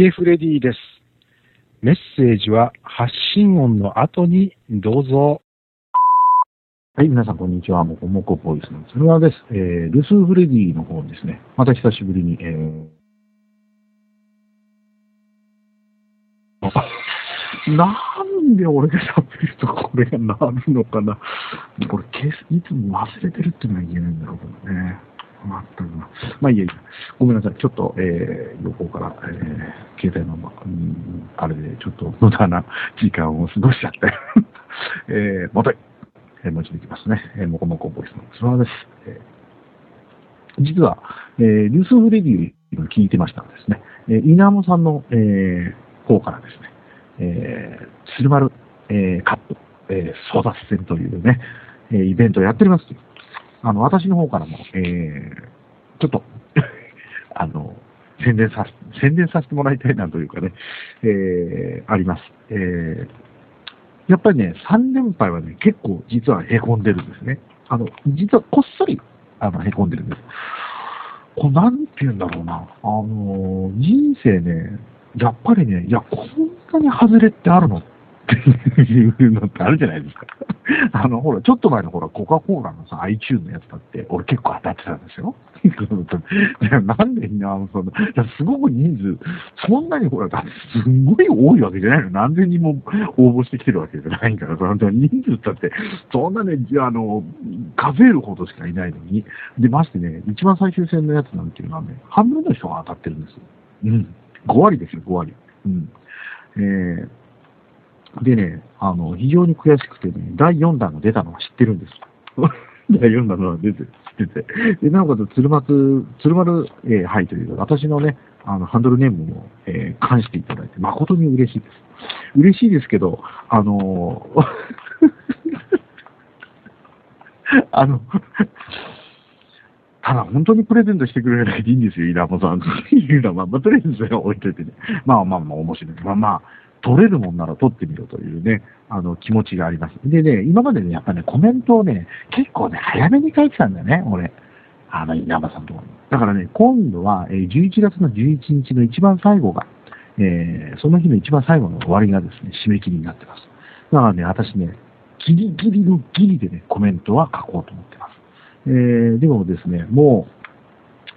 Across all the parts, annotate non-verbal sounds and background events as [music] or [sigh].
ゲフレディです。メッセージは発信音の後にどうぞ。はい、皆さん、こんにちは。もこもこボイスの鶴間です。えー、ルスフレディの方ですね。また久しぶりに、えー、なんで俺が喋るとこれがなるのかな。これ、消す、いつも忘れてるってのは言えないんだろうけどね。まったくな。まあいいやいや。ごめんなさい。ちょっと、えー、横から、えー、携帯の、うん、あれで、ちょっと無駄な時間を過ごしちゃって。[laughs] えー、もとい。えー、もう一度いきますね。えー、もこもこボイスのつまです。えー、実は、えー、ニュースオフレディを聞いてましたんですね。えー、稲 amo さんの、えー、方からですね、えー、鶴丸、えー、カップ、えー、争奪戦というね、えー、イベントをやっておりますあの、私の方からも、えー、ちょっと [laughs] あの、宣伝さ、宣伝させてもらいたいなというかね、えー、あります。えー、やっぱりね、3連敗はね、結構実は凹んでるんですね。あの、実はこっそり、あの、凹んでるんです。こう、なんて言うんだろうな。あの、人生ね、やっぱりね、いや、こんなに外れってあるのっっていうのってあるじゃないですか。あの、ほら、ちょっと前のほら、コカ・コーラのさ、iTune のやつだって、俺結構当たってたんですよ。[laughs] なんでみんな、その、すごく人数、そんなにほら、だすんごい多いわけじゃないの。何千人も応募してきてるわけじゃないから、その人数だって、そんなね、あの、数えるほどしかいないのに。で、ましてね、一番最終戦のやつなんていうのはね、半分の人が当たってるんですよ。うん。5割ですよ、5割。うん。えーでね、あの、非常に悔しくてね、第4弾が出たのは知ってるんです。[laughs] 第4弾のは出て、知ってて。で、なおかつ、鶴松、鶴丸、えー、はいという、私のね、あの、ハンドルネームを、えー、関していただいて、誠に嬉しいです。嬉しいですけど、あのー、[laughs] あの、ただ本当にプレゼントしてくれないでいいんですよ、イラモさん。[laughs] いうのは、まあ、まあ、とりあえず置いといてね。まあまあまあ面白い。まあまあ、取れるもんなら取ってみろというね、あの、気持ちがあります。でね、今までね、やっぱね、コメントをね、結構ね、早めに書いてたんだよね、俺。あの、稲葉さんところに。だからね、今度は、えー、11月の11日の一番最後が、えー、その日の一番最後の終わりがですね、締め切りになってます。だからね、私ね、ギリギリのギリでね、コメントは書こうと思ってます。えー、でもですね、もう、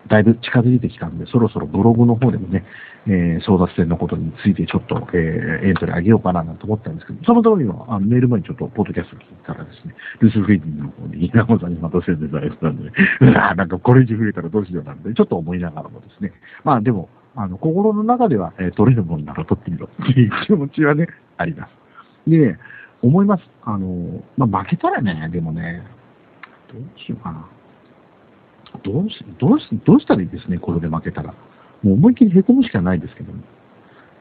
だいぶ近づいてきたんで、そろそろブログの方でもね、えー、争奪戦のことについてちょっと、えー、エントリー上げようかななんて思ったんですけど、その通りのあのメール前にちょっとポッドキャスト聞いたらですね、ルース・フリーディンの方に稲本さんにまた宣伝されてたんで、[laughs] うわなんかこれ以上増えたらどうしようなんで、ちょっと思いながらもですね、まあでも、あの、心の中では、えー、取れるものなら取ってみろっていう気持ちはね、あります。で、ね、思います。あの、まあ負けたらね、でもね、どうしようかな。どうし、どうし、どうしたらいいですね、これで負けたら。もう思いっきり凹むしかないですけども。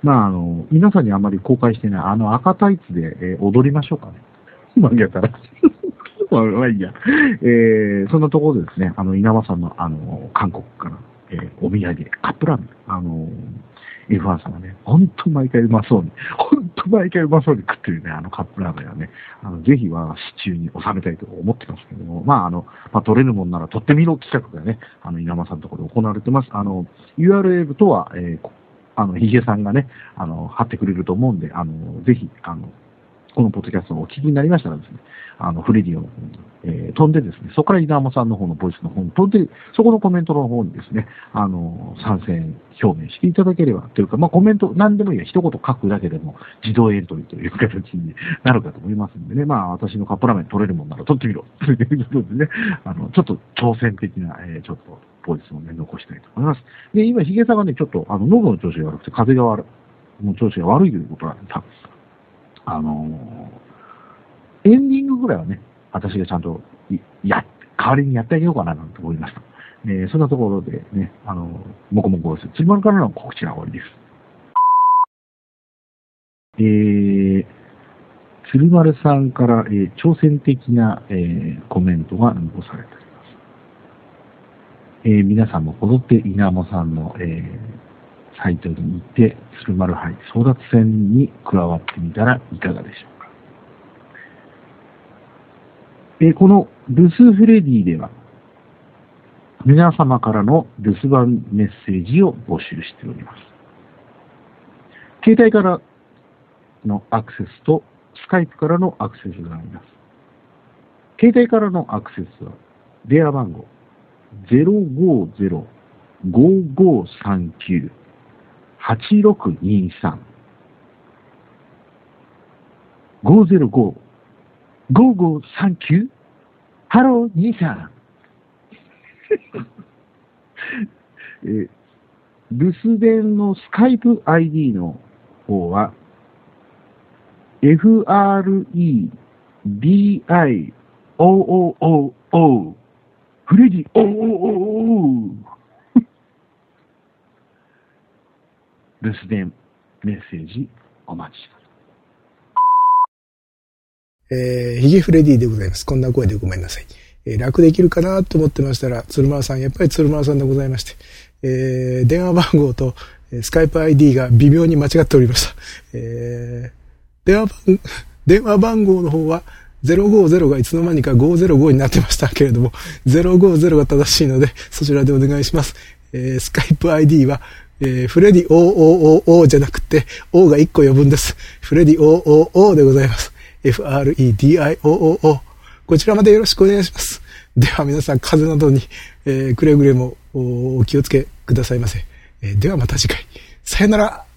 まあ、あの、皆さんにあまり公開してない、あの赤タイツで、えー、踊りましょうかね。負けたら。[laughs] まあ、いいや。えー、そんなところでですね、あの、稲葉さんの、あの、韓国から、えー、お土産、カップラーメン、あの、エフワンさんがね、ほんと毎回うまそうに、ほんと毎回うまそうに食ってるね、あのカップラーメンはね、あの、ぜひ我が市中に収めたいと思ってますけども、まあ、あの、まあ、取れるもんなら取ってみろ企画がね、あの、稲間さんのところで行われてます。あの、URL とは、えー、あの、ヒゲさんがね、あの、貼ってくれると思うんで、あの、ぜひ、あの、このポッドキャストをお聞きになりましたらですね、あの、フレディオの方に、えー、飛んでですね、そこから稲山さんの方のボイスの方に飛んで、そこのコメントの方にですね、あの、参戦表明していただければ、というか、まあ、コメント、何でもいいや、一言書くだけでも自動エントリーという形に [laughs] なるかと思いますんでね、まあ、私のカップラーメン取れるもんなら取ってみろ、ということでね、あの、ちょっと挑戦的な、えー、ちょっと、ボイスをね、残したいと思います。で、今、ヒゲさんがね、ちょっと、あの、喉の調子が悪くて、風が悪い、もう調子が悪いということなんです、あの、エンディングぐらいはね、私がちゃんと、や、代わりにやってあげようかななんて思いました。えー、そんなところでね、あの、もこもこです。つまるからの告知が終わりです。えー、鶴丸さんから、えー、挑戦的な、えー、コメントが残されております。えー、皆さんもこぞって稲 amo さんの、えー、サイトに行って、鶴丸杯争奪戦に加わってみたらいかがでしょうか。え、この留守フレディでは、皆様からの留守番メッセージを募集しております。携帯からのアクセスと、スカイプからのアクセスがあります。携帯からのアクセスは、電話番号050-5539 8623 505 5539ハロー兄さん。[laughs] え留守電のスカイプ ID の方は、FREDIOOO フレディ OOO 留守電メッセージお待ちしてえー、ヒゲフレディでございます。こんな声でごめんなさい。えー楽できるかなと思ってましたら、鶴丸さん、やっぱり鶴丸さんでございまして、えー電話番号とスカイプ ID が微妙に間違っておりました。えー電話番、[laughs] 電話番号の方は050がいつの間にか505になってましたけれども、050が正しいので、そちらでお願いします。えースカイプ ID は、えーフレディ OOOO じゃなくて、O が1個余分です。フレディ OOO でございます。FREDIOOO。こちらまでよろしくお願いします。では皆さん、風邪などに、えーくれぐれもお気をつけくださいませ。えーではまた次回。さよなら。